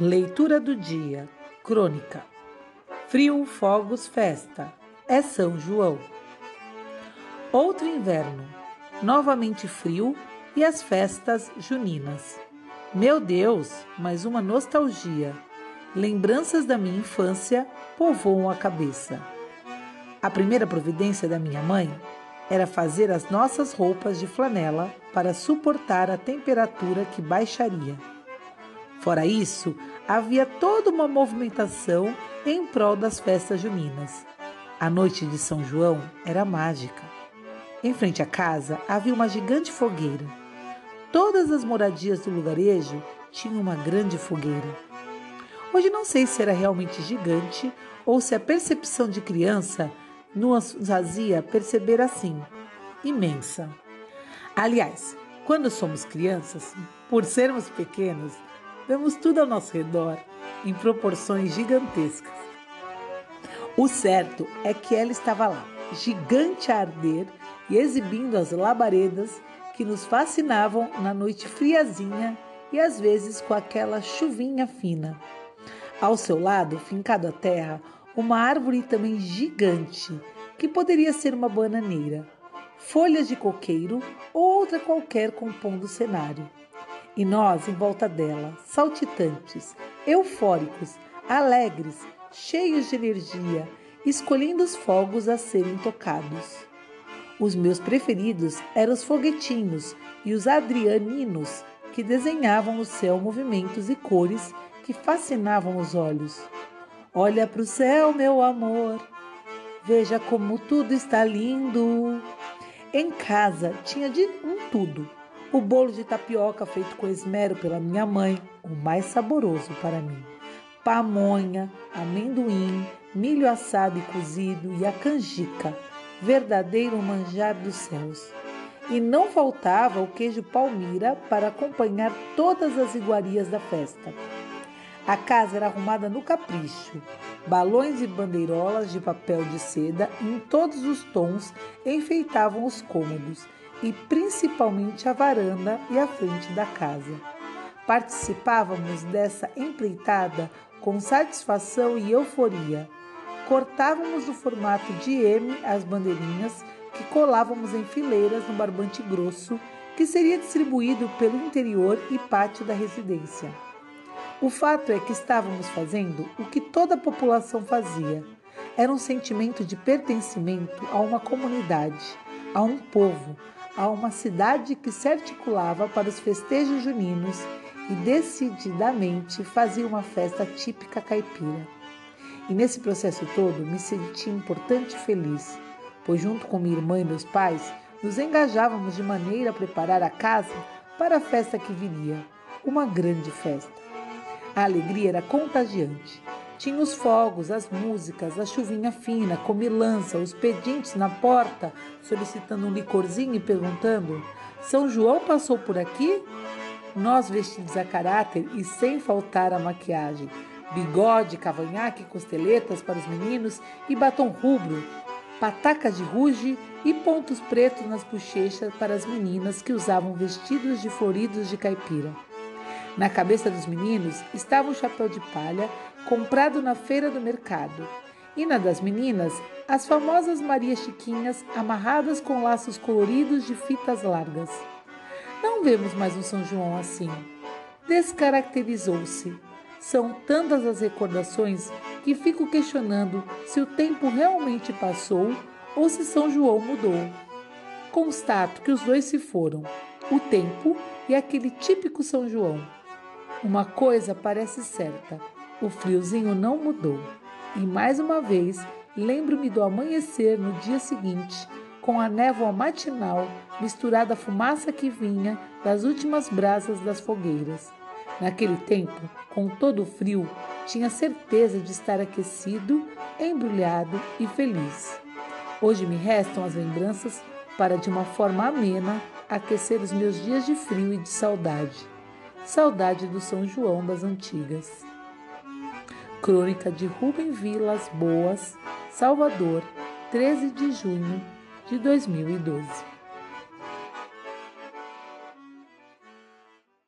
Leitura do dia. Crônica. Frio, fogos, festa. É São João. Outro inverno. Novamente frio e as festas juninas. Meu Deus, mais uma nostalgia. Lembranças da minha infância povoam a cabeça. A primeira providência da minha mãe era fazer as nossas roupas de flanela para suportar a temperatura que baixaria. Fora isso, havia toda uma movimentação em prol das festas juninas. A noite de São João era mágica. Em frente à casa havia uma gigante fogueira. Todas as moradias do lugarejo tinham uma grande fogueira. Hoje não sei se era realmente gigante ou se a percepção de criança nos fazia perceber assim imensa. Aliás, quando somos crianças, por sermos pequenos, Vemos tudo ao nosso redor em proporções gigantescas. O certo é que ela estava lá, gigante a arder e exibindo as labaredas que nos fascinavam na noite friazinha e às vezes com aquela chuvinha fina. Ao seu lado, fincado à terra, uma árvore também gigante, que poderia ser uma bananeira, folhas de coqueiro ou outra qualquer compondo o cenário e nós em volta dela, saltitantes, eufóricos, alegres, cheios de energia, escolhendo os fogos a serem tocados. Os meus preferidos eram os foguetinhos e os adrianinos, que desenhavam no céu movimentos e cores que fascinavam os olhos. Olha para o céu, meu amor, veja como tudo está lindo. Em casa tinha de um tudo o bolo de tapioca feito com esmero pela minha mãe, o mais saboroso para mim. Pamonha, amendoim, milho assado e cozido e a canjica, verdadeiro manjar dos céus. E não faltava o queijo palmira para acompanhar todas as iguarias da festa. A casa era arrumada no capricho. Balões e bandeirolas de papel de seda em todos os tons enfeitavam os cômodos e principalmente a varanda e a frente da casa. Participávamos dessa empreitada com satisfação e euforia. Cortávamos no formato de M as bandeirinhas que colávamos em fileiras no barbante grosso que seria distribuído pelo interior e pátio da residência. O fato é que estávamos fazendo o que toda a população fazia. Era um sentimento de pertencimento a uma comunidade, a um povo, a uma cidade que se articulava para os festejos juninos e decididamente fazia uma festa típica caipira. E nesse processo todo me senti importante e feliz, pois junto com minha irmã e meus pais nos engajávamos de maneira a preparar a casa para a festa que viria, uma grande festa. A alegria era contagiante tinha os fogos, as músicas, a chuvinha fina, comilança, os pedintes na porta, solicitando um licorzinho e perguntando: São João passou por aqui? Nós vestidos a caráter e sem faltar a maquiagem, bigode, cavanhaque, costeletas para os meninos e batom rubro, patacas de ruge e pontos pretos nas bochechas para as meninas que usavam vestidos de floridos de caipira. Na cabeça dos meninos estava um chapéu de palha comprado na feira do mercado, e na das meninas, as famosas Maria Chiquinhas amarradas com laços coloridos de fitas largas. Não vemos mais um São João assim. Descaracterizou-se. São tantas as recordações que fico questionando se o tempo realmente passou ou se São João mudou. Constato que os dois se foram, o tempo e aquele típico São João. Uma coisa parece certa: o friozinho não mudou. E mais uma vez, lembro-me do amanhecer no dia seguinte, com a névoa matinal misturada à fumaça que vinha das últimas brasas das fogueiras. Naquele tempo, com todo o frio, tinha certeza de estar aquecido, embrulhado e feliz. Hoje me restam as lembranças para, de uma forma amena, aquecer os meus dias de frio e de saudade. Saudade do São João das Antigas. Crônica de Rubem Vilas Boas, Salvador, 13 de junho de 2012.